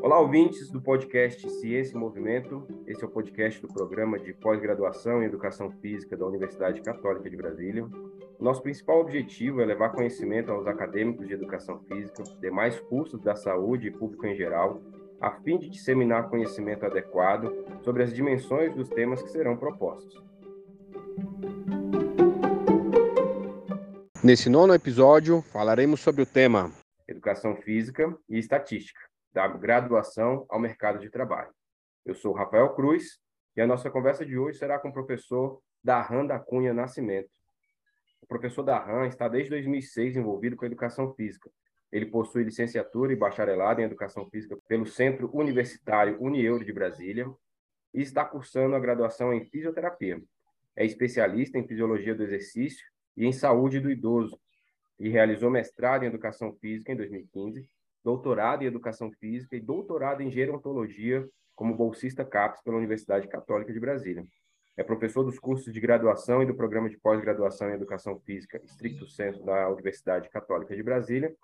Olá, ouvintes do podcast Ciência e Movimento. Esse é o podcast do programa de pós-graduação em Educação Física da Universidade Católica de Brasília. Nosso principal objetivo é levar conhecimento aos acadêmicos de Educação Física, demais cursos da saúde e público em geral, a fim de disseminar conhecimento adequado sobre as dimensões dos temas que serão propostos. Nesse nono episódio, falaremos sobre o tema Educação Física e Estatística da graduação ao mercado de trabalho. Eu sou Rafael Cruz e a nossa conversa de hoje será com o professor Darran da Cunha Nascimento. O professor Darran está desde 2006 envolvido com a educação física. Ele possui licenciatura e bacharelado em educação física pelo Centro Universitário Unieuro de Brasília e está cursando a graduação em fisioterapia. É especialista em fisiologia do exercício e em saúde do idoso e realizou mestrado em educação física em 2015 doutorado em Educação Física e doutorado em Gerontologia como bolsista CAPES pela Universidade Católica de Brasília. É professor dos cursos de graduação e do programa de pós-graduação em Educação Física, estricto senso, da Universidade Católica de Brasília,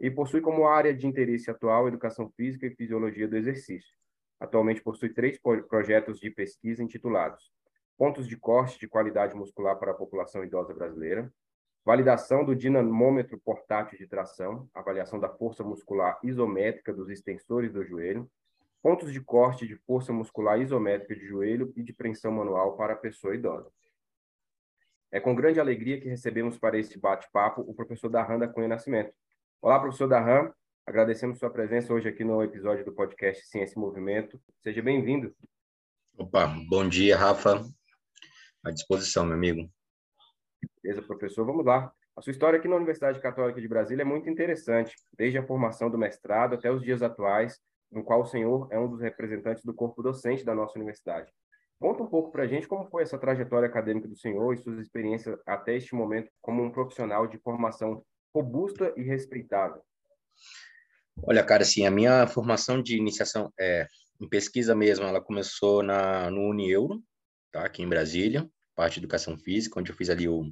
e possui como área de interesse atual Educação Física e Fisiologia do Exercício. Atualmente possui três projetos de pesquisa intitulados Pontos de corte de qualidade muscular para a população idosa brasileira, Validação do dinamômetro portátil de tração, avaliação da força muscular isométrica dos extensores do joelho, pontos de corte de força muscular isométrica de joelho e de preensão manual para a pessoa idosa. É com grande alegria que recebemos para este bate-papo o professor Darran da Cunha Nascimento. Olá, professor Darran. Agradecemos sua presença hoje aqui no episódio do podcast Ciência e Movimento. Seja bem-vindo. Opa, bom dia, Rafa. À disposição, meu amigo. Beleza, professor? Vamos lá. A sua história aqui na Universidade Católica de Brasília é muito interessante, desde a formação do mestrado até os dias atuais, no qual o senhor é um dos representantes do corpo docente da nossa universidade. Conta um pouco para a gente como foi essa trajetória acadêmica do senhor e suas experiências até este momento como um profissional de formação robusta e respeitável. Olha, cara, assim, a minha formação de iniciação é, em pesquisa mesmo, ela começou na, no Unieuro, tá, aqui em Brasília, parte de Educação Física, onde eu fiz ali o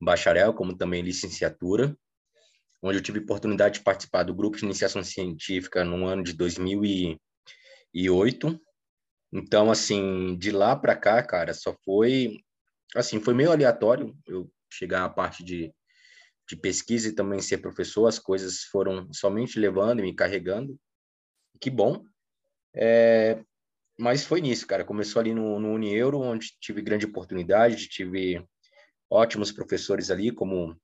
bacharel, como também licenciatura, onde eu tive oportunidade de participar do grupo de iniciação científica no ano de 2008. Então, assim, de lá para cá, cara, só foi, assim, foi meio aleatório eu chegar à parte de, de pesquisa e também ser professor, as coisas foram somente levando e me carregando. Que bom. É, mas foi nisso, cara. Começou ali no, no Unieuro, onde tive grande oportunidade, tive ótimos professores ali, como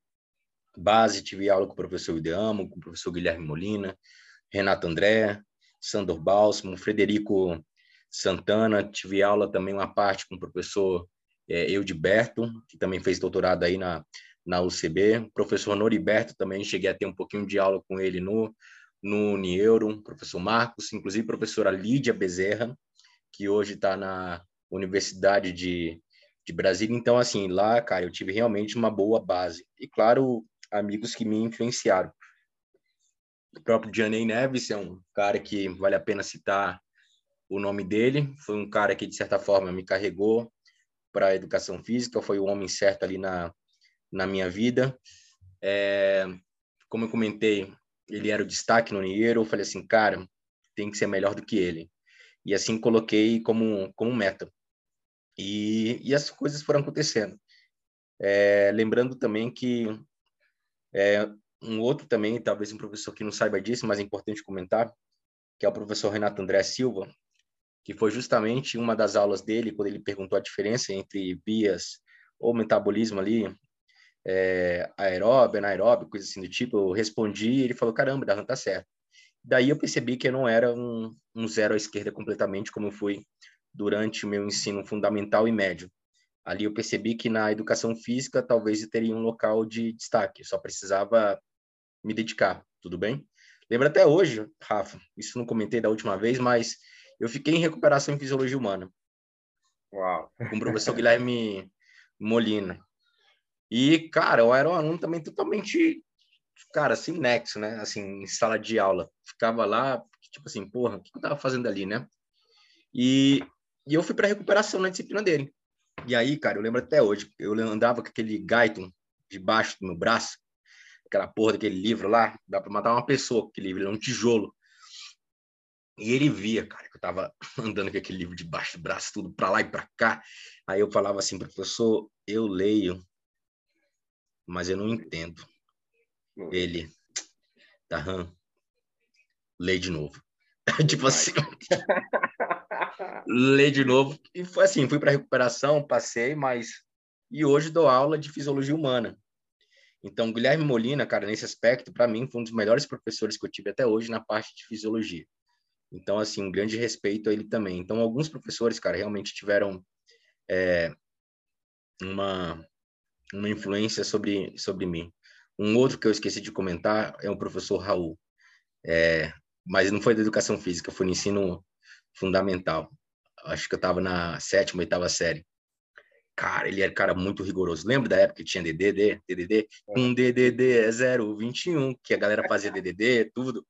base, tive aula com o professor Ideamo, com o professor Guilherme Molina, Renato André, Sandor Balsamo, Frederico Santana, tive aula também uma parte com o professor é, Eudiberto, que também fez doutorado aí na, na UCB, professor Noriberto também, cheguei a ter um pouquinho de aula com ele no, no Unieuro, professor Marcos, inclusive professora Lídia Bezerra, que hoje está na Universidade de, de Brasília. Então, assim, lá, cara, eu tive realmente uma boa base. E, claro, amigos que me influenciaram. O próprio Janey Neves é um cara que vale a pena citar o nome dele. Foi um cara que, de certa forma, me carregou para a educação física, foi o homem certo ali na, na minha vida. É, como eu comentei, ele era o destaque no Niero. Eu falei assim, cara, tem que ser melhor do que ele. E assim coloquei como, como meta. E, e as coisas foram acontecendo. É, lembrando também que é, um outro também, talvez um professor que não saiba disso, mas é importante comentar, que é o professor Renato André Silva, que foi justamente uma das aulas dele, quando ele perguntou a diferença entre bias ou metabolismo ali, é, aeróbio, anaeróbio, coisa assim do tipo, eu respondi e ele falou, caramba, Darlan tá certo. Daí eu percebi que eu não era um, um zero à esquerda completamente, como eu fui durante o meu ensino fundamental e médio. Ali eu percebi que na educação física talvez eu teria um local de destaque, eu só precisava me dedicar, tudo bem? Lembro até hoje, Rafa, isso não comentei da última vez, mas eu fiquei em recuperação em fisiologia humana. Uau! Com o professor Guilherme Molina. E, cara, eu era um aluno também totalmente cara, sem nexo, né? Assim, em sala de aula. Ficava lá, tipo assim, porra, o que eu tava fazendo ali, né? E, e eu fui para recuperação na disciplina dele. E aí, cara, eu lembro até hoje, eu andava com aquele Gaiton debaixo do meu braço, aquela porra daquele livro lá, dá para matar uma pessoa com aquele livro, ele é um tijolo. E ele via, cara, que eu tava andando com aquele livro debaixo do braço, tudo para lá e para cá. Aí eu falava assim, professor, eu leio, mas eu não entendo. Ele, Tarran, lê de novo. tipo assim, lê de novo. E foi assim, fui para recuperação, passei, mas e hoje dou aula de fisiologia humana. Então, Guilherme Molina, cara, nesse aspecto, para mim, foi um dos melhores professores que eu tive até hoje na parte de fisiologia. Então, assim, um grande respeito a ele também. Então, alguns professores, cara, realmente tiveram é, uma, uma influência sobre, sobre mim. Um outro que eu esqueci de comentar é o professor Raul. É, mas não foi da educação física, foi no ensino fundamental. Acho que eu estava na sétima, oitava série. Cara, ele era cara muito rigoroso. Lembra da época que tinha DDD, DDD? Um DDD é 021, que a galera fazia DDD, tudo.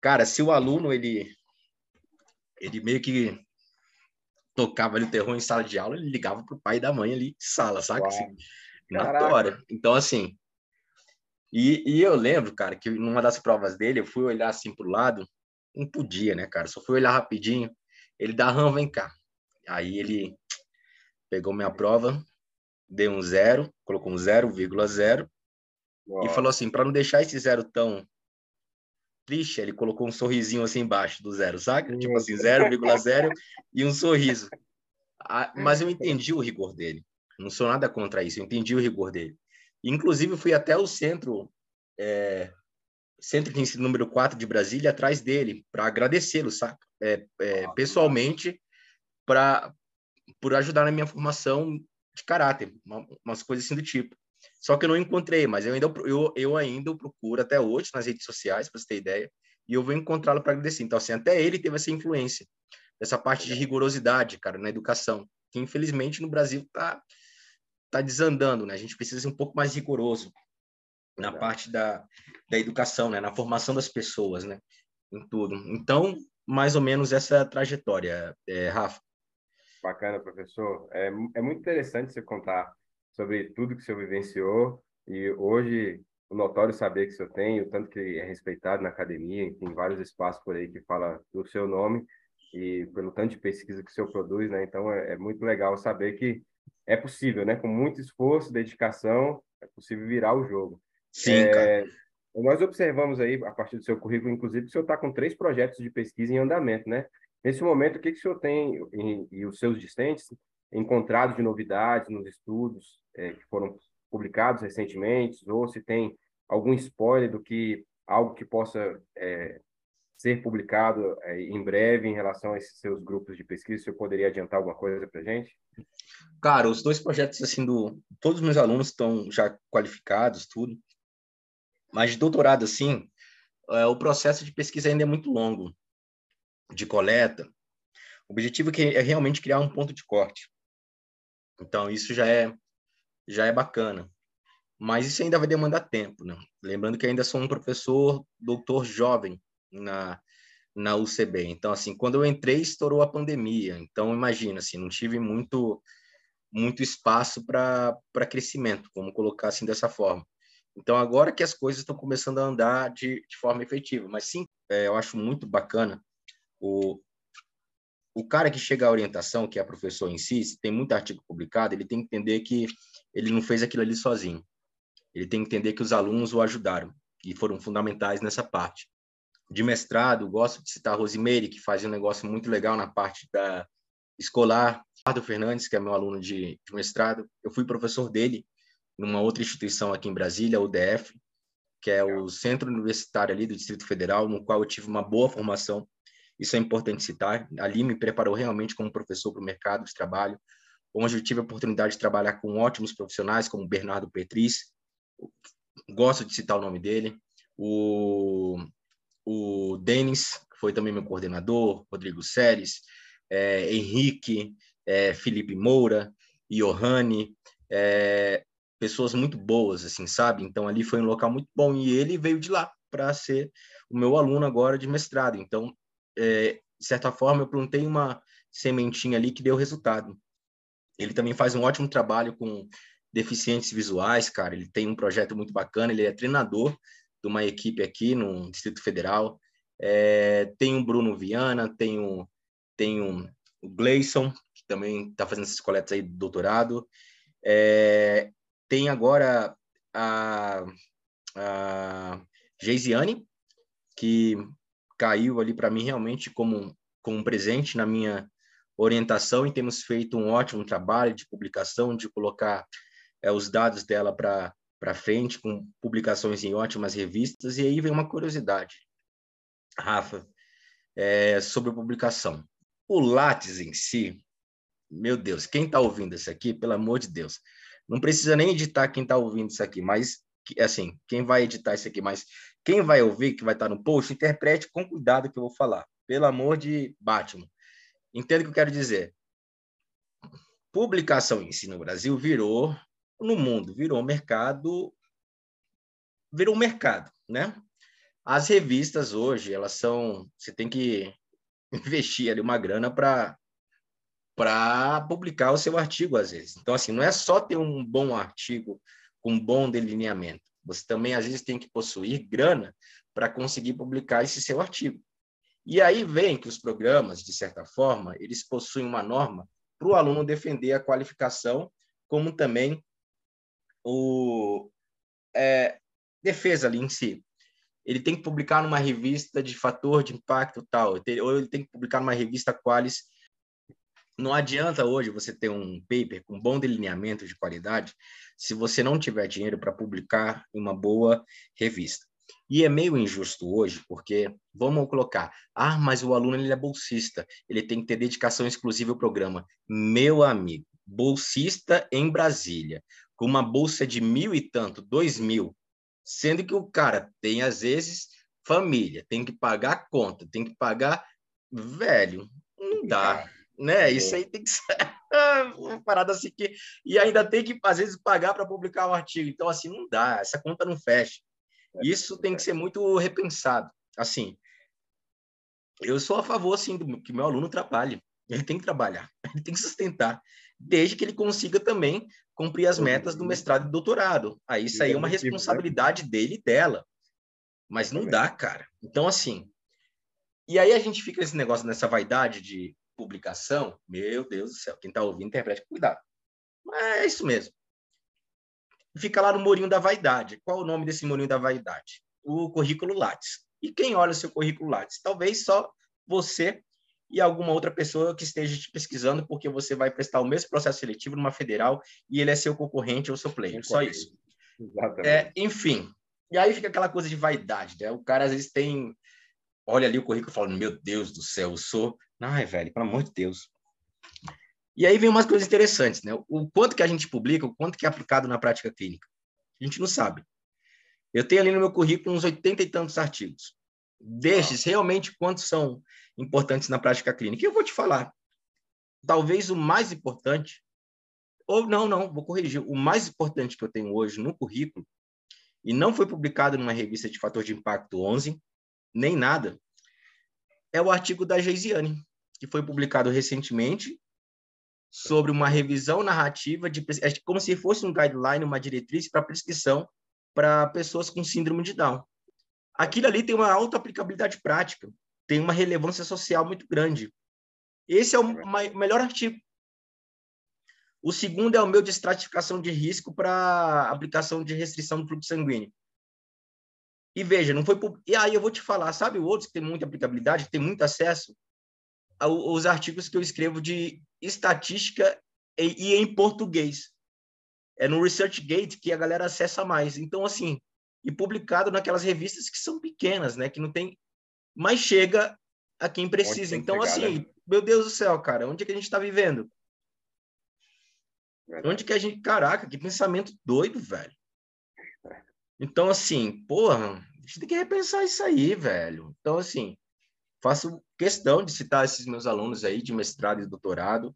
Cara, se o aluno ele ele meio que tocava ali o terror em sala de aula, ele ligava pro pai e da mãe ali sala, saca? Assim, na tora. Então, assim. E, e eu lembro, cara, que numa das provas dele, eu fui olhar assim pro lado, não podia, né, cara? Só fui olhar rapidinho. Ele dá, Ram, vem cá. Aí ele pegou minha prova, deu um zero, colocou um 0,0 e falou assim, para não deixar esse zero tão triste, ele colocou um sorrisinho assim embaixo do zero, sabe? Tipo assim, 0,0 e um sorriso. Mas eu entendi o rigor dele. Não sou nada contra isso, eu entendi o rigor dele. Inclusive, fui até o centro, é, centro de ensino número 4 de Brasília, atrás dele, para agradecê-lo, saca? É, é, pessoalmente, pra, por ajudar na minha formação de caráter, uma, umas coisas assim do tipo. Só que eu não encontrei, mas eu ainda, eu, eu ainda o procuro até hoje nas redes sociais, para você ter ideia, e eu vou encontrá-lo para agradecer. Então, assim, até ele teve essa influência, essa parte de rigorosidade, cara, na educação, que infelizmente no Brasil tá, tá desandando, né? A gente precisa ser um pouco mais rigoroso na parte da, da educação, né? Na formação das pessoas, né? Em tudo. Então, mais ou menos essa trajetória, é, Rafa. Bacana, professor. É, é muito interessante você contar sobre tudo que o senhor vivenciou e hoje o notório saber que o senhor tem, o tanto que é respeitado na academia, tem vários espaços por aí que fala do seu nome e pelo tanto de pesquisa que o senhor produz, né? Então é, é muito legal saber que é possível, né? Com muito esforço, dedicação, é possível virar o jogo. Sim, é, cara. Nós observamos aí, a partir do seu currículo, inclusive, que o senhor está com três projetos de pesquisa em andamento, né? Nesse momento, o que, que o senhor tem, e, e os seus discentes, encontrado de novidades nos estudos é, que foram publicados recentemente, ou se tem algum spoiler do que algo que possa é, ser publicado é, em breve em relação a esses seus grupos de pesquisa, você poderia adiantar alguma coisa para gente? Cara, os dois projetos assim do todos os meus alunos estão já qualificados, tudo. Mas de doutorado assim, é, o processo de pesquisa ainda é muito longo, de coleta. O objetivo é, é realmente criar um ponto de corte. Então, isso já é, já é bacana. Mas isso ainda vai demandar tempo, né? Lembrando que ainda sou um professor doutor jovem na, na UCB. Então, assim, quando eu entrei, estourou a pandemia. Então, imagina, assim, não tive muito muito espaço para crescimento, vamos colocar assim dessa forma. Então, agora que as coisas estão começando a andar de, de forma efetiva. Mas sim, é, eu acho muito bacana o, o cara que chega à orientação, que é professor em si, tem muito artigo publicado, ele tem que entender que ele não fez aquilo ali sozinho. Ele tem que entender que os alunos o ajudaram e foram fundamentais nessa parte. De mestrado, gosto de citar a Rosimeire, que faz um negócio muito legal na parte da escolar. Ricardo Fernandes, que é meu aluno de, de mestrado, eu fui professor dele numa outra instituição aqui em Brasília, o UDF, que é o Centro Universitário ali do Distrito Federal, no qual eu tive uma boa formação isso é importante citar. Ali me preparou realmente como professor para o mercado de trabalho, onde eu tive a oportunidade de trabalhar com ótimos profissionais, como Bernardo Petris, gosto de citar o nome dele, o, o Denis, que foi também meu coordenador, Rodrigo Seres, é, Henrique, é, Felipe Moura, Johanne, é, pessoas muito boas, assim, sabe? Então, ali foi um local muito bom e ele veio de lá para ser o meu aluno agora de mestrado. Então, é, de certa forma, eu plantei uma sementinha ali que deu resultado. Ele também faz um ótimo trabalho com deficientes visuais, cara. Ele tem um projeto muito bacana, ele é treinador de uma equipe aqui no Distrito Federal. É, tem o Bruno Viana, tem o, tem o, o Gleison, que também está fazendo essas coletas aí do doutorado. É, tem agora a, a Geisiane, que caiu ali para mim realmente como, como um presente na minha orientação e temos feito um ótimo trabalho de publicação, de colocar é, os dados dela para frente, com publicações em ótimas revistas. E aí vem uma curiosidade, Rafa, é, sobre publicação. O Lattes em si, meu Deus, quem está ouvindo isso aqui, pelo amor de Deus, não precisa nem editar quem está ouvindo isso aqui, mas assim, quem vai editar isso aqui, mas quem vai ouvir, que vai estar tá no post, interprete com cuidado que eu vou falar. Pelo amor de Batman. Entenda o que eu quero dizer. Publicação em si no Brasil virou, no mundo, virou mercado, virou mercado, né? As revistas hoje, elas são, você tem que investir ali uma grana para para publicar o seu artigo às vezes. Então assim, não é só ter um bom artigo com um bom delineamento. Você também às vezes tem que possuir grana para conseguir publicar esse seu artigo. E aí vem que os programas, de certa forma, eles possuem uma norma para o aluno defender a qualificação, como também o é, defesa ali em si. Ele tem que publicar numa revista de fator de impacto tal, ou ele tem que publicar numa revista Qualis. Não adianta hoje você ter um paper com bom delineamento de qualidade se você não tiver dinheiro para publicar em uma boa revista. E é meio injusto hoje, porque vamos colocar, ah, mas o aluno ele é bolsista, ele tem que ter dedicação exclusiva ao programa. Meu amigo, bolsista em Brasília, com uma bolsa de mil e tanto, dois mil, sendo que o cara tem, às vezes, família, tem que pagar conta, tem que pagar. Velho, não dá. Né? Isso aí tem que ser uma parada assim que. E ainda tem que, às vezes, pagar para publicar o artigo. Então, assim, não dá, essa conta não fecha. É, Isso tem que ser muito repensado. Assim, eu sou a favor, assim, do, que meu aluno trabalhe. Ele tem que trabalhar, ele tem que sustentar, desde que ele consiga também cumprir as metas do mestrado e doutorado. Aí isso aí é uma né? responsabilidade dele e dela. Mas não dá, cara. Então, assim. E aí a gente fica nesse negócio, nessa vaidade de publicação. Meu Deus do céu, quem está ouvindo, interprete cuidado. Mas é isso mesmo fica lá no Morinho da Vaidade. Qual o nome desse Morinho da Vaidade? O currículo Lattes. E quem olha o seu currículo Lattes? Talvez só você e alguma outra pessoa que esteja te pesquisando, porque você vai prestar o mesmo processo seletivo numa federal e ele é seu concorrente ou seu player. Só isso. Exatamente. É, enfim. E aí fica aquela coisa de vaidade, né? O cara às vezes tem. Olha ali o currículo e fala: Meu Deus do céu, eu sou. Ai, velho, pelo amor de Deus. E aí vem umas coisas interessantes, né? O quanto que a gente publica, o quanto que é aplicado na prática clínica. A gente não sabe. Eu tenho ali no meu currículo uns 80 e tantos artigos. Destes, realmente, quantos são importantes na prática clínica? E eu vou te falar. Talvez o mais importante, ou não, não, vou corrigir. O mais importante que eu tenho hoje no currículo, e não foi publicado numa revista de fator de impacto 11, nem nada, é o artigo da Geisiane, que foi publicado recentemente sobre uma revisão narrativa de é como se fosse um guideline, uma diretriz para prescrição para pessoas com síndrome de Down. Aquilo ali tem uma alta aplicabilidade prática, tem uma relevância social muito grande. Esse é o melhor artigo. O segundo é o meu de estratificação de risco para aplicação de restrição do fluxo sanguíneo. E veja, não foi. E aí eu vou te falar, sabe o outro que tem muita aplicabilidade, que tem muito acesso? Os artigos que eu escrevo de estatística e, e em português. É no ResearchGate que a galera acessa mais. Então, assim, e publicado naquelas revistas que são pequenas, né? Que não tem... Mas chega a quem precisa. Então, chegar, assim, né? meu Deus do céu, cara, onde é que a gente está vivendo? Onde que a gente... Caraca, que pensamento doido, velho. Então, assim, porra, a gente tem que repensar isso aí, velho. Então, assim, faço questão de citar esses meus alunos aí de mestrado e doutorado.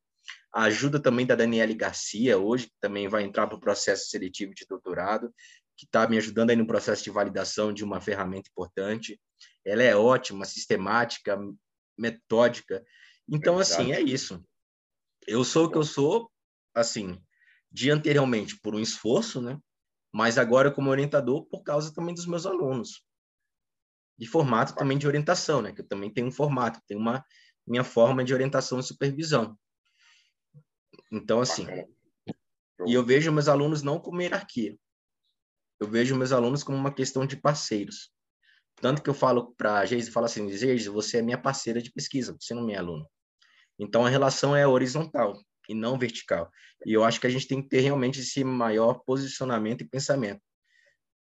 A ajuda também da Daniele Garcia, hoje, que também vai entrar para o processo seletivo de doutorado, que está me ajudando aí no processo de validação de uma ferramenta importante. Ela é ótima, sistemática, metódica. Então, é assim, é isso. Eu sou o que eu sou, assim, de anteriormente por um esforço, né? Mas agora como orientador por causa também dos meus alunos. E formato também de orientação, né? Que eu também tenho um formato, tenho uma minha forma de orientação e supervisão. Então, assim, e eu vejo meus alunos não como hierarquia. Eu vejo meus alunos como uma questão de parceiros. Tanto que eu falo para a Geise, falo assim, Geise, você é minha parceira de pesquisa, você não é aluno. Então, a relação é horizontal e não vertical. E eu acho que a gente tem que ter realmente esse maior posicionamento e pensamento.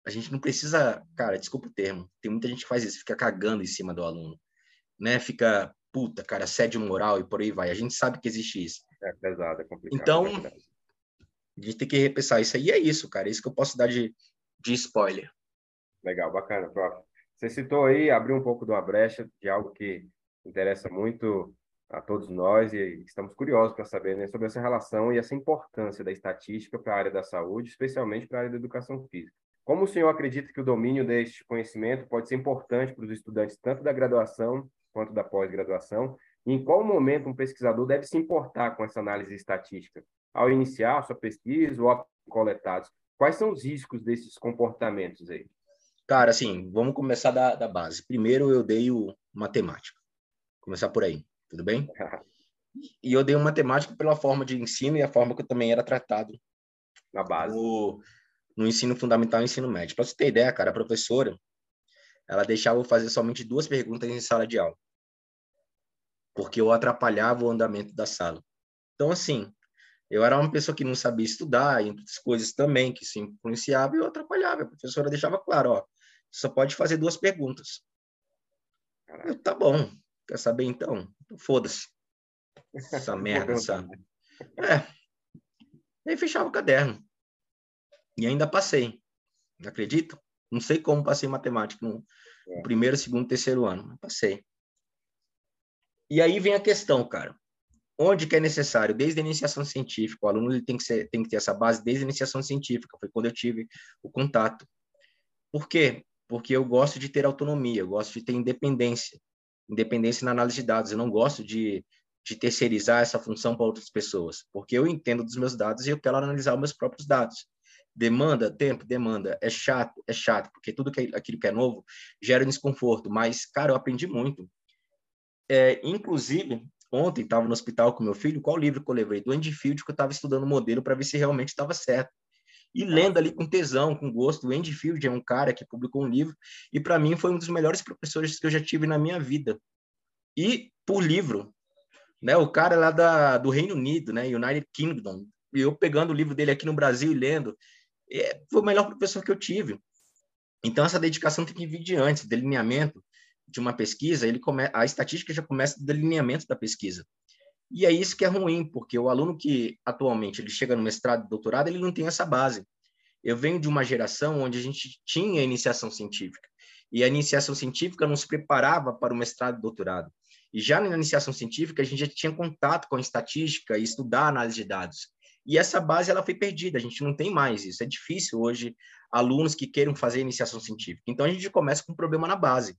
A gente não precisa, cara, desculpa o termo, tem muita gente que faz isso, fica cagando em cima do aluno, né? Fica, puta, cara, assédio moral e por aí vai. A gente sabe que existe isso. É pesado, é complicado. Então, é a gente tem que repensar isso aí. É isso, cara. É isso que eu posso dar de, de spoiler. Legal, bacana, prof. Você citou aí, abriu um pouco de uma brecha de algo que interessa muito a todos nós e estamos curiosos para saber né, sobre essa relação e essa importância da estatística para a área da saúde, especialmente para a área da educação física. Como o senhor acredita que o domínio deste conhecimento pode ser importante para os estudantes tanto da graduação quanto da pós-graduação? E em qual momento um pesquisador deve se importar com essa análise estatística? Ao iniciar sua pesquisa ou coletados? Quais são os riscos desses comportamentos aí? Cara, assim, vamos começar da, da base. Primeiro eu dei o matemática. Começar por aí tudo bem? e eu dei uma matemática pela forma de ensino e a forma que eu também era tratado na base no, no ensino fundamental e ensino médio. Para você ter ideia, cara, a professora ela deixava eu fazer somente duas perguntas em sala de aula, porque eu atrapalhava o andamento da sala. Então, assim, eu era uma pessoa que não sabia estudar, e outras coisas também que se influenciava, e eu atrapalhava. A professora deixava claro, ó, só pode fazer duas perguntas. Eu, tá bom. Quer saber então? foda-se. Essa merda, sabe? É. E aí fechava o caderno. E ainda passei. Acredito? Não sei como passei matemática no, no é. primeiro, segundo, terceiro ano, mas passei. E aí vem a questão, cara. Onde que é necessário? Desde a iniciação científica. O aluno ele tem, que ser, tem que ter essa base desde a iniciação científica. Foi quando eu tive o contato. Por quê? Porque eu gosto de ter autonomia, eu gosto de ter independência independência na análise de dados. Eu não gosto de, de terceirizar essa função para outras pessoas, porque eu entendo dos meus dados e eu quero analisar os meus próprios dados. Demanda tempo, demanda. É chato, é chato, porque tudo que, é, aquilo que é novo gera desconforto. Mas, cara, eu aprendi muito. É, inclusive, ontem estava no hospital com meu filho. Qual livro que eu levei? Do Andy Field, que eu estava estudando o modelo para ver se realmente estava certo e lendo ali com tesão, com gosto. O Andy Field é um cara que publicou um livro e para mim foi um dos melhores professores que eu já tive na minha vida. E por livro, né? O cara lá da, do Reino Unido, né? United Kingdom. E eu pegando o livro dele aqui no Brasil e lendo, é, foi o melhor professor que eu tive. Então essa dedicação tem que vir de antes, delineamento de uma pesquisa, ele come... a estatística já começa do delineamento da pesquisa. E é isso que é ruim, porque o aluno que atualmente ele chega no mestrado e doutorado, ele não tem essa base. Eu venho de uma geração onde a gente tinha iniciação científica, e a iniciação científica nos preparava para o mestrado e doutorado. E já na iniciação científica, a gente já tinha contato com a estatística e estudar análise de dados. E essa base ela foi perdida, a gente não tem mais isso. É difícil hoje alunos que queiram fazer iniciação científica. Então a gente começa com um problema na base.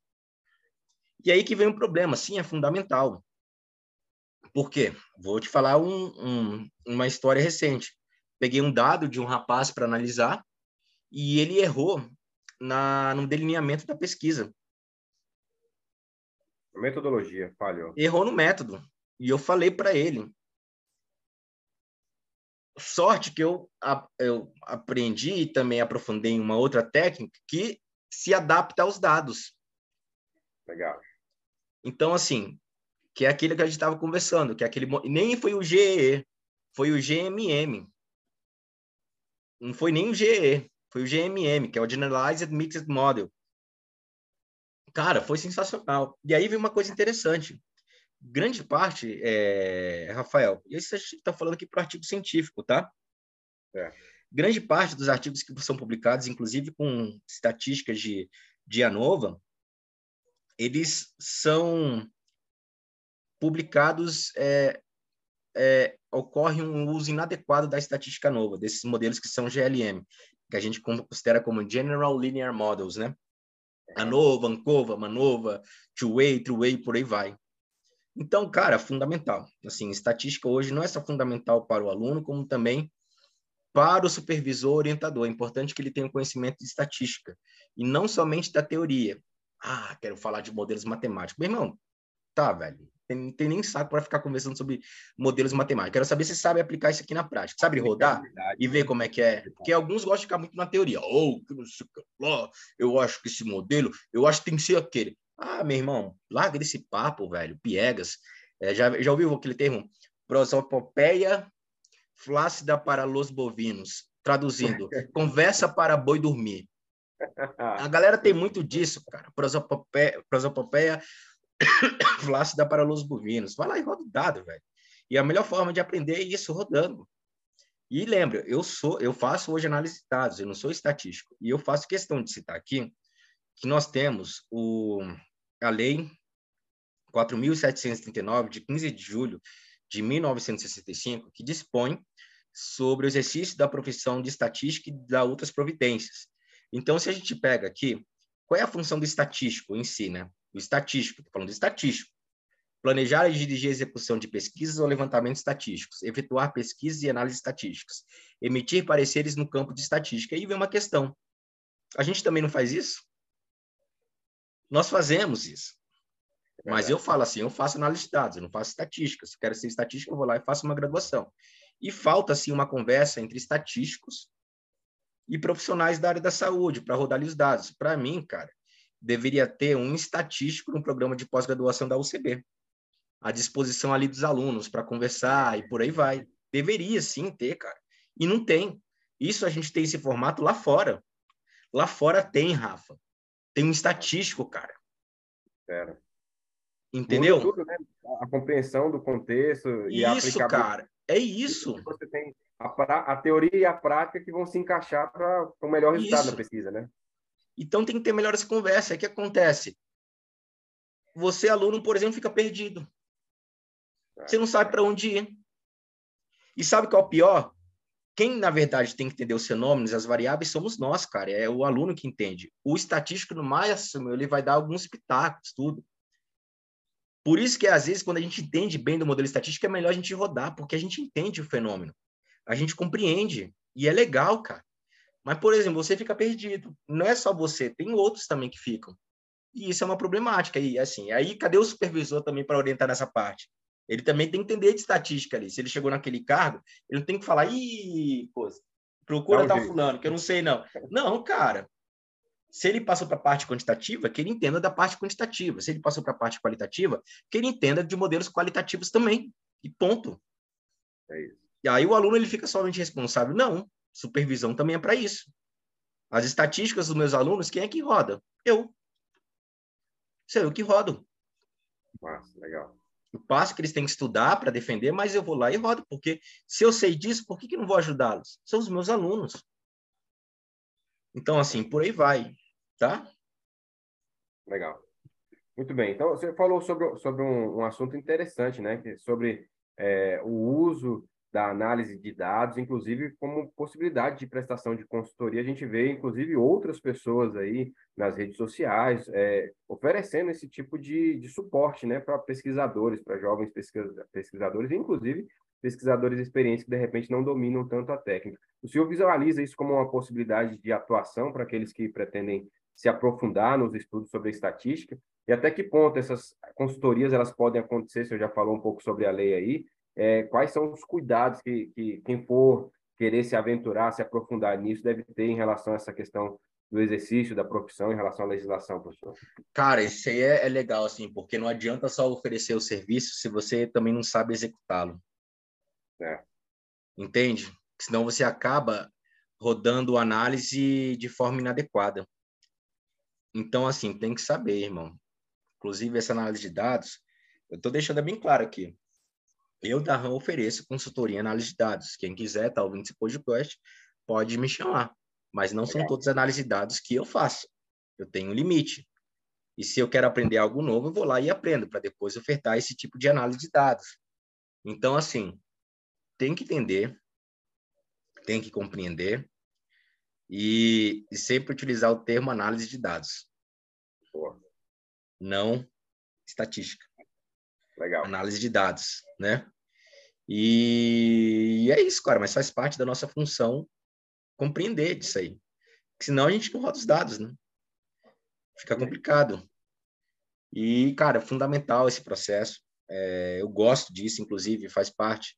E aí que vem um problema, sim, é fundamental. Por quê? Vou te falar um, um, uma história recente. Peguei um dado de um rapaz para analisar e ele errou na, no delineamento da pesquisa. Metodologia, falhou. Errou no método. E eu falei para ele. Sorte que eu, eu aprendi e também aprofundei em uma outra técnica que se adapta aos dados. Legal. Então, assim, que é aquilo que a gente estava conversando, que é aquele nem foi o GE, foi o GMM. Não foi nem o GE, foi o GMM, que é o Generalized Mixed Model. Cara, foi sensacional. E aí vem uma coisa interessante. Grande parte, é, Rafael, e isso a gente está falando aqui para o artigo científico, tá? É. Grande parte dos artigos que são publicados, inclusive com estatísticas de, de ANOVA, eles são publicados é, é, ocorre um uso inadequado da estatística nova, desses modelos que são GLM, que a gente considera como General Linear Models, né? ANOVA, ANCOVA, MANOVA, Two-Way, por aí vai. Então, cara, fundamental. Assim, estatística hoje não é só fundamental para o aluno, como também para o supervisor orientador. É importante que ele tenha conhecimento de estatística e não somente da teoria. Ah, quero falar de modelos matemáticos. Meu irmão, tá, velho. Não tem nem saco para ficar conversando sobre modelos matemáticos. Quero saber se sabe aplicar isso aqui na prática. Sabe rodar e ver como é que é? Porque alguns gostam de ficar muito na teoria. Oh, que não sei o que eu acho que esse modelo, eu acho que tem que ser aquele. Ah, meu irmão, larga desse papo, velho. Piegas. É, já, já ouviu aquele termo? Prosopopeia flácida para los bovinos. Traduzindo, conversa para boi dormir. A galera tem muito disso, cara. Prosopopeia, prosopopeia flácida para los bovinos. Vai lá e roda o dado, velho. E a melhor forma de aprender é isso rodando. E lembra, eu sou, eu faço hoje análise de dados, eu não sou estatístico. E eu faço questão de citar aqui que nós temos o, a lei 4.739 de 15 de julho de 1965, que dispõe sobre o exercício da profissão de estatística e da outras providências. Então, se a gente pega aqui, qual é a função do estatístico em si, né? O estatístico, estou falando de estatístico. Planejar e dirigir a execução de pesquisas ou levantamentos estatísticos, efetuar pesquisas e análises estatísticas, emitir pareceres no campo de estatística. Aí vem uma questão. A gente também não faz isso? Nós fazemos isso. Mas eu falo assim, eu faço análise de dados, eu não faço estatística. Se eu quero ser estatístico, eu vou lá e faço uma graduação. E falta, assim, uma conversa entre estatísticos e profissionais da área da saúde para rodar os dados. Para mim, cara, deveria ter um estatístico no programa de pós-graduação da UCB, à disposição ali dos alunos para conversar e por aí vai. Deveria sim ter, cara. E não tem. Isso a gente tem esse formato lá fora. Lá fora tem, Rafa. Tem um estatístico, cara. Pera. Entendeu? Tudo, né? A compreensão do contexto e Isso, cara. É isso. Você tem a, a, teoria e a prática que vão se encaixar para o melhor resultado isso. da pesquisa, né? Então tem que ter melhor essa conversa. O que acontece? Você, aluno, por exemplo, fica perdido. Você não sabe para onde ir. E sabe qual é o pior? Quem, na verdade, tem que entender os fenômenos, as variáveis, somos nós, cara. É o aluno que entende. O estatístico, no máximo, ele vai dar alguns pitacos, tudo. Por isso que, às vezes, quando a gente entende bem do modelo estatístico, é melhor a gente rodar, porque a gente entende o fenômeno. A gente compreende. E é legal, cara. Mas, por exemplo, você fica perdido. Não é só você, tem outros também que ficam. E isso é uma problemática. E, assim, aí cadê o supervisor também para orientar nessa parte? Ele também tem que entender de estatística ali. Se ele chegou naquele cargo, ele não tem que falar, ih, coisa, procura tal fulano, que eu não sei não. Não, cara. Se ele passou para a parte quantitativa, que ele entenda da parte quantitativa. Se ele passou para a parte qualitativa, que ele entenda de modelos qualitativos também. E ponto. É isso. E aí o aluno ele fica somente responsável? Não. Supervisão também é para isso. As estatísticas dos meus alunos, quem é que roda? Eu. Sou eu que rodo. Massa, legal. O passo que eles têm que estudar para defender, mas eu vou lá e rodo, porque se eu sei disso, por que, que não vou ajudá-los? São os meus alunos. Então, assim, por aí vai, tá? Legal. Muito bem. Então, você falou sobre, sobre um, um assunto interessante, né? Sobre é, o uso da análise de dados, inclusive como possibilidade de prestação de consultoria. A gente vê, inclusive, outras pessoas aí nas redes sociais é, oferecendo esse tipo de, de suporte né, para pesquisadores, para jovens pesquisadores, inclusive pesquisadores experientes que, de repente, não dominam tanto a técnica. O senhor visualiza isso como uma possibilidade de atuação para aqueles que pretendem se aprofundar nos estudos sobre estatística? E até que ponto essas consultorias elas podem acontecer? O senhor já falou um pouco sobre a lei aí, é, quais são os cuidados que, que quem for querer se aventurar, se aprofundar nisso, deve ter em relação a essa questão do exercício da profissão em relação à legislação, professor? Cara, isso aí é, é legal, assim, porque não adianta só oferecer o serviço se você também não sabe executá-lo. É. Entende? Senão você acaba rodando análise de forma inadequada. Então, assim, tem que saber, irmão. Inclusive, essa análise de dados, eu estou deixando bem claro aqui. Eu, da RAM, ofereço consultoria em análise de dados. Quem quiser, tá ouvindo esse podcast, pode me chamar. Mas não são todas as análises de dados que eu faço. Eu tenho um limite. E se eu quero aprender algo novo, eu vou lá e aprendo, para depois ofertar esse tipo de análise de dados. Então, assim, tem que entender, tem que compreender e, e sempre utilizar o termo análise de dados. Não estatística. Legal. Análise de dados, né? E é isso, cara, mas faz parte da nossa função compreender disso aí. Senão a gente não roda os dados, né? Fica complicado. E, cara, é fundamental esse processo. É, eu gosto disso, inclusive, faz parte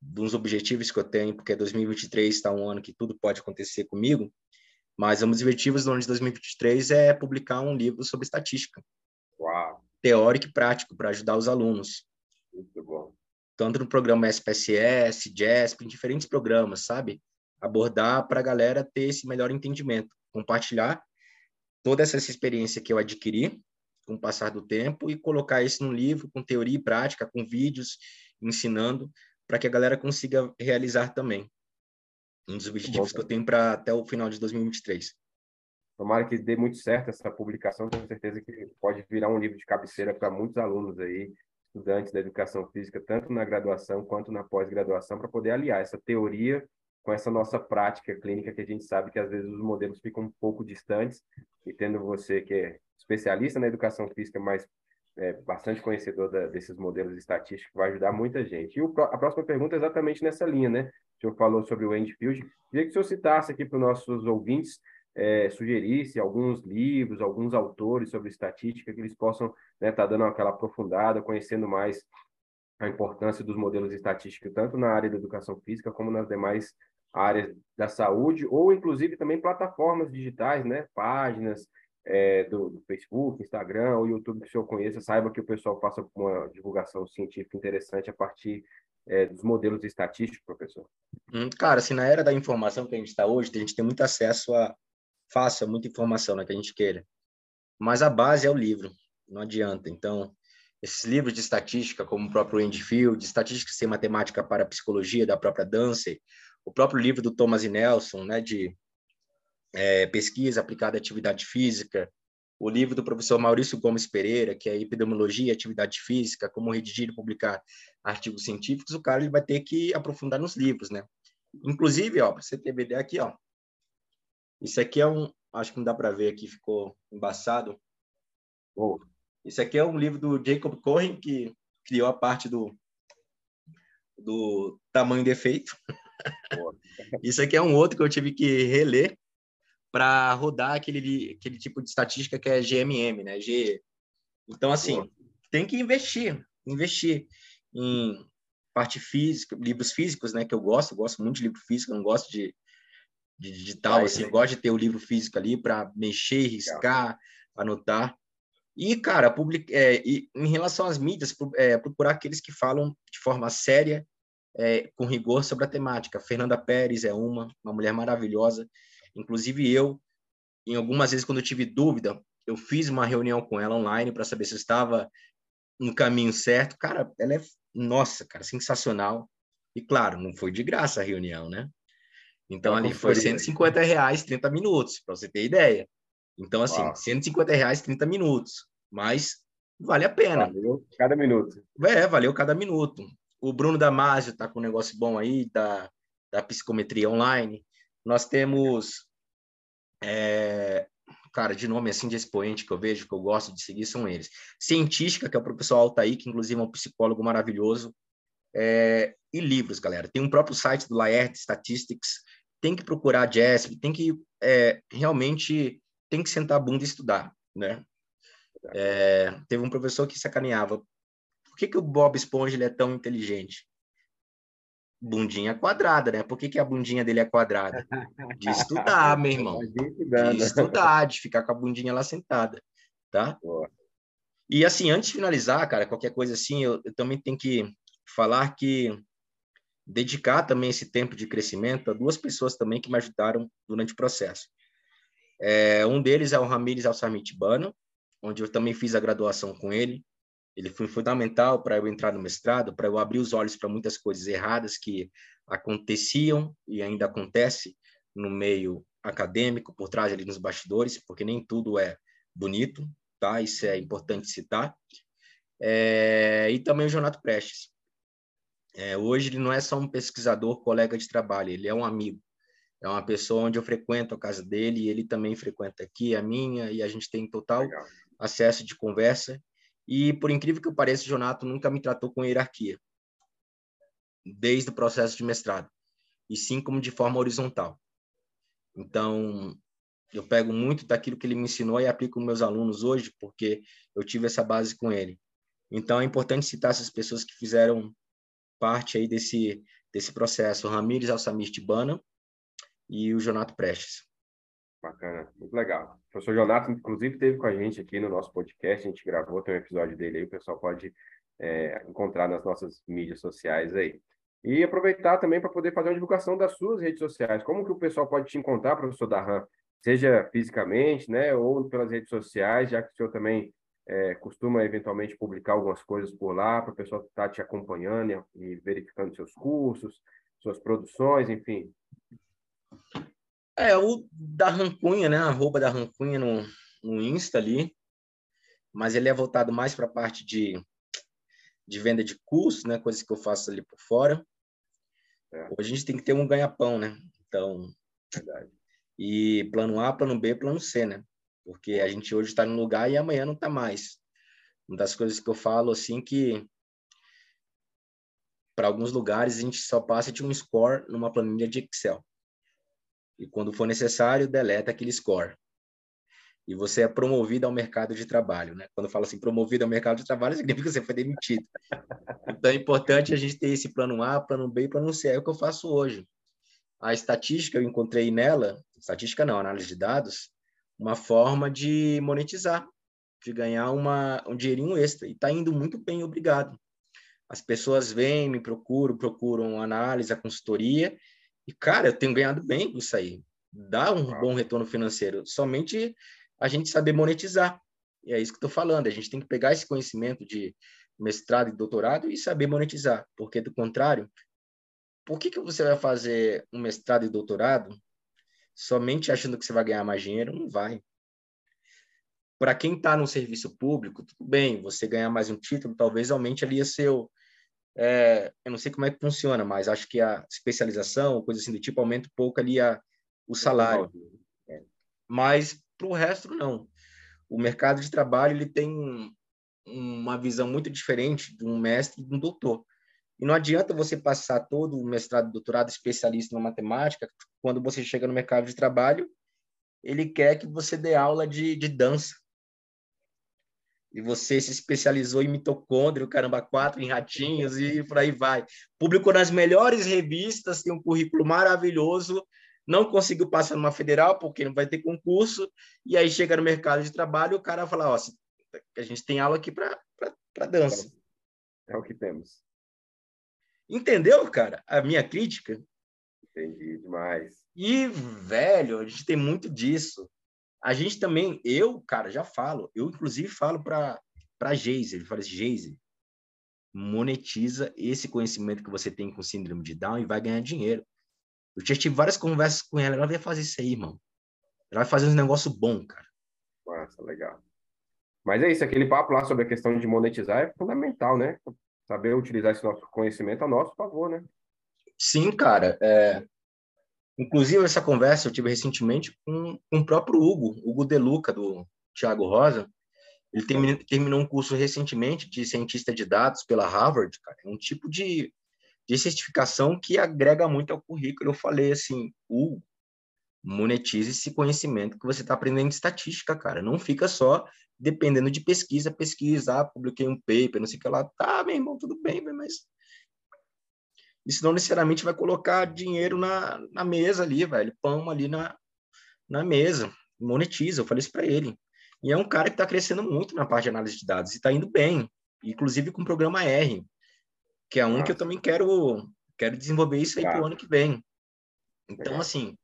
dos objetivos que eu tenho, porque 2023 está um ano que tudo pode acontecer comigo, mas um dos objetivos do ano de 2023 é publicar um livro sobre estatística. Uau. Teórico e prático, para ajudar os alunos. Muito bom. Tanto no programa SPSS, JESP, em diferentes programas, sabe? Abordar para a galera ter esse melhor entendimento, compartilhar toda essa experiência que eu adquiri com o passar do tempo e colocar isso num livro com teoria e prática, com vídeos ensinando, para que a galera consiga realizar também. Um dos objetivos que eu tenho para até o final de 2023. Tomara que dê muito certo essa publicação, tenho certeza que pode virar um livro de cabeceira para muitos alunos aí, estudantes da educação física, tanto na graduação quanto na pós-graduação, para poder aliar essa teoria com essa nossa prática clínica, que a gente sabe que às vezes os modelos ficam um pouco distantes, e tendo você que é especialista na educação física, mas é, bastante conhecedor da, desses modelos estatísticos, vai ajudar muita gente. E o, a próxima pergunta é exatamente nessa linha, né? O senhor falou sobre o Endfield. Queria que o senhor citasse aqui para os nossos ouvintes, é, sugerisse alguns livros, alguns autores sobre estatística, que eles possam estar né, tá dando aquela aprofundada, conhecendo mais a importância dos modelos estatísticos, tanto na área da educação física como nas demais áreas da saúde, ou inclusive também plataformas digitais, né? páginas, é, do, do, Facebook, Instagram ou YouTube que o senhor conheça, saiba que o pessoal faça uma divulgação científica interessante a partir é, dos modelos estatísticos, professor? Hum, cara, assim, na era da informação que a gente está hoje, a gente tem muito acesso a fácil, muita informação né, que a gente queira. Mas a base é o livro, não adianta. Então, esses livros de estatística, como o próprio Enfield, Estatística sem Matemática para a Psicologia, da própria Dancer, o próprio livro do Thomas e Nelson, né, de é, pesquisa aplicada à atividade física, o livro do professor Maurício Gomes Pereira, que é Epidemiologia e Atividade Física, como redigir e publicar artigos científicos, o cara ele vai ter que aprofundar nos livros, né? Inclusive, ó, para você ter ideia aqui, ó, isso aqui é um, acho que não dá para ver aqui, ficou embaçado. Oh. Isso aqui é um livro do Jacob Cohen, que criou a parte do, do tamanho defeito. Oh. Isso aqui é um outro que eu tive que reler, para rodar aquele, aquele tipo de estatística que é GMM, né? G. Então, assim, tem que investir, investir em parte física, livros físicos, né? Que eu gosto, eu gosto muito de livro físico, não gosto de, de digital, assim, eu gosto de ter o livro físico ali para mexer, riscar, anotar. E, cara, public, é, e, em relação às mídias, é, procurar aqueles que falam de forma séria, é, com rigor sobre a temática. Fernanda Pérez é uma, uma mulher maravilhosa, Inclusive eu, em algumas vezes quando eu tive dúvida, eu fiz uma reunião com ela online para saber se eu estava no caminho certo. Cara, ela é, nossa, cara, sensacional. E claro, não foi de graça a reunião, né? Então ali foi 150 reais 30 minutos, para você ter ideia. Então, assim, Uau. 150 reais 30 minutos. Mas vale a pena. Valeu cada minuto. É, valeu cada minuto. O Bruno Damasio está com um negócio bom aí da, da psicometria online. Nós temos, é, cara, de nome assim de expoente que eu vejo, que eu gosto de seguir, são eles. Cientística, que é o professor Altair, que inclusive é um psicólogo maravilhoso. É, e livros, galera. Tem um próprio site do Laerte Statistics. Tem que procurar a JESP, tem que é, realmente tem que sentar a bunda e estudar, né? É, teve um professor que sacaneava. Por que, que o Bob Esponja ele é tão inteligente? bundinha quadrada, né? Por que, que a bundinha dele é quadrada? De estudar, meu irmão. De estudar, de ficar com a bundinha lá sentada, tá? E assim, antes de finalizar, cara, qualquer coisa assim, eu, eu também tenho que falar que dedicar também esse tempo de crescimento a duas pessoas também que me ajudaram durante o processo. É, um deles é o Ramires Alsamitibano, onde eu também fiz a graduação com ele. Ele foi fundamental para eu entrar no mestrado, para eu abrir os olhos para muitas coisas erradas que aconteciam e ainda acontece no meio acadêmico, por trás ali nos bastidores, porque nem tudo é bonito, tá? Isso é importante citar. É, e também o Jonato Prestes. É, hoje ele não é só um pesquisador, colega de trabalho, ele é um amigo. É uma pessoa onde eu frequento a casa dele e ele também frequenta aqui a minha e a gente tem total Legal. acesso de conversa E, por incrível que pareça, o Jonato nunca me tratou com hierarquia, desde o processo de mestrado, e sim como de forma horizontal. Então, eu pego muito daquilo que ele me ensinou e aplico nos meus alunos hoje, porque eu tive essa base com ele. Então, é importante citar essas pessoas que fizeram parte aí desse, desse processo. Ramires Alsamir Tibana e o Jonato Prestes. Bacana, muito legal. O professor Jonato, inclusive, esteve com a gente aqui no nosso podcast, a gente gravou, tem um episódio dele aí, o pessoal pode é, encontrar nas nossas mídias sociais aí. E aproveitar também para poder fazer uma divulgação das suas redes sociais. Como que o pessoal pode te encontrar, professor Darran? Seja fisicamente, né, ou pelas redes sociais, já que o senhor também é, costuma eventualmente publicar algumas coisas por lá, para o pessoal estar tá te acompanhando e verificando seus cursos, suas produções, enfim. É, o da Rancunha, né? Arroba da Rancunha no, no Insta ali. Mas ele é voltado mais para a parte de, de venda de curso, né? Coisas que eu faço ali por fora. É. Hoje a gente tem que ter um ganha-pão, né? Então, Verdade. E plano A, plano B, plano C, né? Porque a gente hoje está no lugar e amanhã não está mais. Uma das coisas que eu falo, assim, que para alguns lugares a gente só passa de um score numa planilha de Excel. E quando for necessário, deleta aquele score. E você é promovido ao mercado de trabalho, né? Quando fala assim, promovido ao mercado de trabalho, significa que você foi demitido. Então é importante a gente ter esse plano A, plano B e plano C. É o que eu faço hoje. A estatística, eu encontrei nela, estatística não, análise de dados, uma forma de monetizar, de ganhar uma, um dinheirinho extra. E está indo muito bem, obrigado. As pessoas vêm, me procuram, procuram análise, a consultoria, e, cara, eu tenho ganhado bem com isso aí. Dá um bom retorno financeiro. Somente a gente saber monetizar. E é isso que eu estou falando. A gente tem que pegar esse conhecimento de mestrado e doutorado e saber monetizar. Porque, do contrário, por que, que você vai fazer um mestrado e doutorado somente achando que você vai ganhar mais dinheiro? Não vai. Para quem está no serviço público, tudo bem, você ganhar mais um título, talvez aumente ali o seu, é, eu não sei como é que funciona, mas acho que a especialização, coisa assim do tipo, aumenta um pouco ali a, o salário. Mas para o resto, não. O mercado de trabalho ele tem uma visão muito diferente de um mestre e de um doutor. E não adianta você passar todo o mestrado, doutorado, especialista na matemática, quando você chega no mercado de trabalho, ele quer que você dê aula de, de dança e você se especializou em mitocôndrio, caramba, quatro, em ratinhos e por aí vai. Publicou nas melhores revistas, tem um currículo maravilhoso, não conseguiu passar numa federal porque não vai ter concurso, e aí chega no mercado de trabalho o cara fala, ó, a gente tem aula aqui para dança. É o que temos. Entendeu, cara? A minha crítica? Entendi demais. E, velho, a gente tem muito disso. A gente também, eu, cara, já falo, eu inclusive falo para para Geise, ele fala assim, Geise, monetiza esse conhecimento que você tem com síndrome de Down e vai ganhar dinheiro. Eu já tive várias conversas com ela, ela vai fazer isso aí, irmão. Ela vai fazer um negócio bom, cara. Nossa, legal. Mas é isso, aquele papo lá sobre a questão de monetizar é fundamental, né? Saber utilizar esse nosso conhecimento a nosso favor, né? Sim, cara. É... Inclusive, essa conversa eu tive recentemente com, com o próprio Hugo, Hugo Deluca, do Thiago Rosa. Ele terminou, terminou um curso recentemente de cientista de dados pela Harvard, cara. É um tipo de, de certificação que agrega muito ao currículo. Eu falei assim, Hugo, monetize esse conhecimento que você está aprendendo de estatística, cara. Não fica só dependendo de pesquisa, pesquisa, ah, publiquei um paper, não sei o que lá. Tá, meu irmão, tudo bem, mas isso não necessariamente vai colocar dinheiro na, na mesa ali, velho, pão ali na, na mesa, monetiza, eu falei isso para ele. E é um cara que está crescendo muito na parte de análise de dados e está indo bem, inclusive com o programa R, que é um que eu também quero, quero desenvolver isso aí para o ano que vem. Então, assim,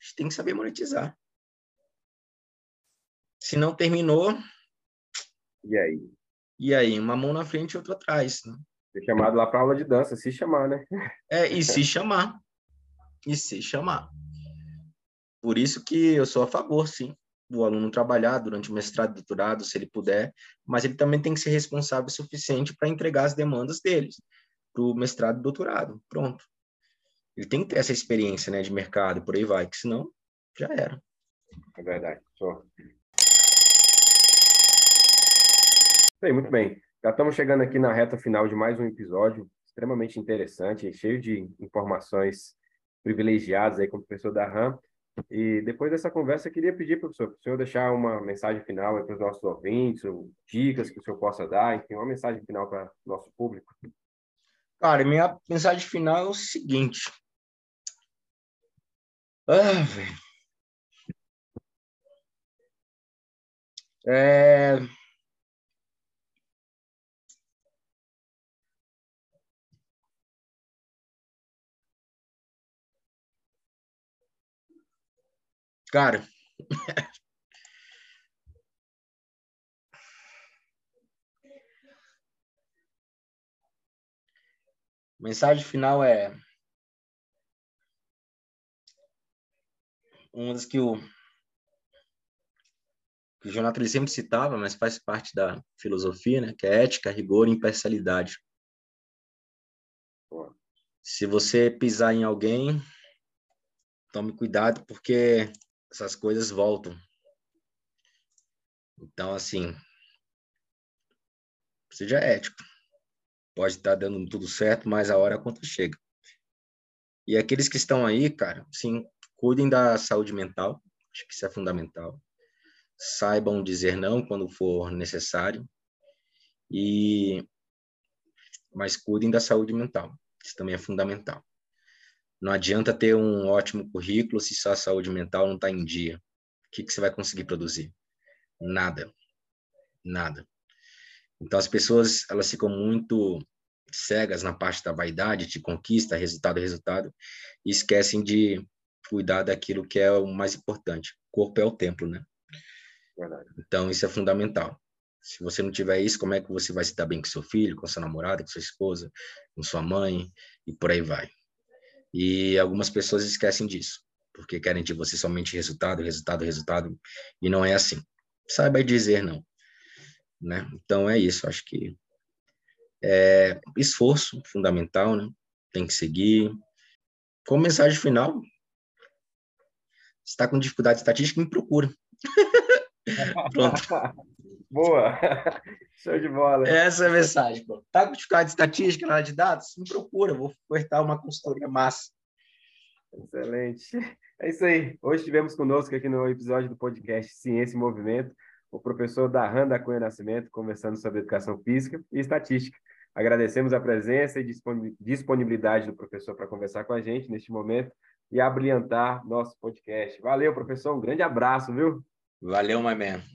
a gente tem que saber monetizar. Se não terminou. E aí? E aí? Uma mão na frente e outra atrás. Né? Ser chamado lá para aula de dança, se chamar, né? É, e se chamar. E se chamar. Por isso que eu sou a favor, sim, do aluno trabalhar durante o mestrado e doutorado, se ele puder, mas ele também tem que ser responsável o suficiente para entregar as demandas deles para o mestrado e doutorado. Pronto. Ele tem que ter essa experiência né, de mercado, por aí vai, que senão já era. É verdade. Só. Muito bem. Já estamos chegando aqui na reta final de mais um episódio extremamente interessante, cheio de informações privilegiadas aí com o professor Darram. E depois dessa conversa, queria pedir, para o senhor deixar uma mensagem final para os nossos ouvintes, ou dicas que o senhor possa dar, enfim, uma mensagem final para o nosso público. Cara, minha mensagem final é o seguinte. Ah, velho. É... Cara, mensagem final é uma das que o, que o Jonathan sempre citava, mas faz parte da filosofia, né? Que é ética, rigor e imparcialidade. Se você pisar em alguém, tome cuidado, porque essas coisas voltam. Então, assim, seja ético. Pode estar dando tudo certo, mas a hora a conta chega. E aqueles que estão aí, cara, sim, cuidem da saúde mental, acho que isso é fundamental. Saibam dizer não quando for necessário. E mas cuidem da saúde mental. Isso também é fundamental. Não adianta ter um ótimo currículo se sua saúde mental não está em dia. O que, que você vai conseguir produzir? Nada. Nada. Então, as pessoas, elas ficam muito cegas na parte da vaidade, de conquista, resultado, resultado, e esquecem de cuidar daquilo que é o mais importante. O corpo é o templo, né? Verdade. Então, isso é fundamental. Se você não tiver isso, como é que você vai se dar bem com seu filho, com sua namorada, com sua esposa, com sua mãe, e por aí vai. E algumas pessoas esquecem disso, porque querem de você somente resultado, resultado, resultado, e não é assim. Saiba dizer não. Né? Então é isso, acho que é esforço fundamental, né? Tem que seguir. Como mensagem final, está com dificuldade estatística, me procura. Pronto. Boa! Show de bola. Essa é a mensagem. Pô. Tá com dificuldade de estatística na área de dados? Me procura, vou ofertar uma consultoria massa. Excelente. É isso aí. Hoje tivemos conosco aqui no episódio do podcast Ciência e Movimento o professor Darran da Cunha Nascimento, conversando sobre educação física e estatística. Agradecemos a presença e disponibilidade do professor para conversar com a gente neste momento e abrilhantar nosso podcast. Valeu, professor. Um grande abraço, viu? Valeu, my man.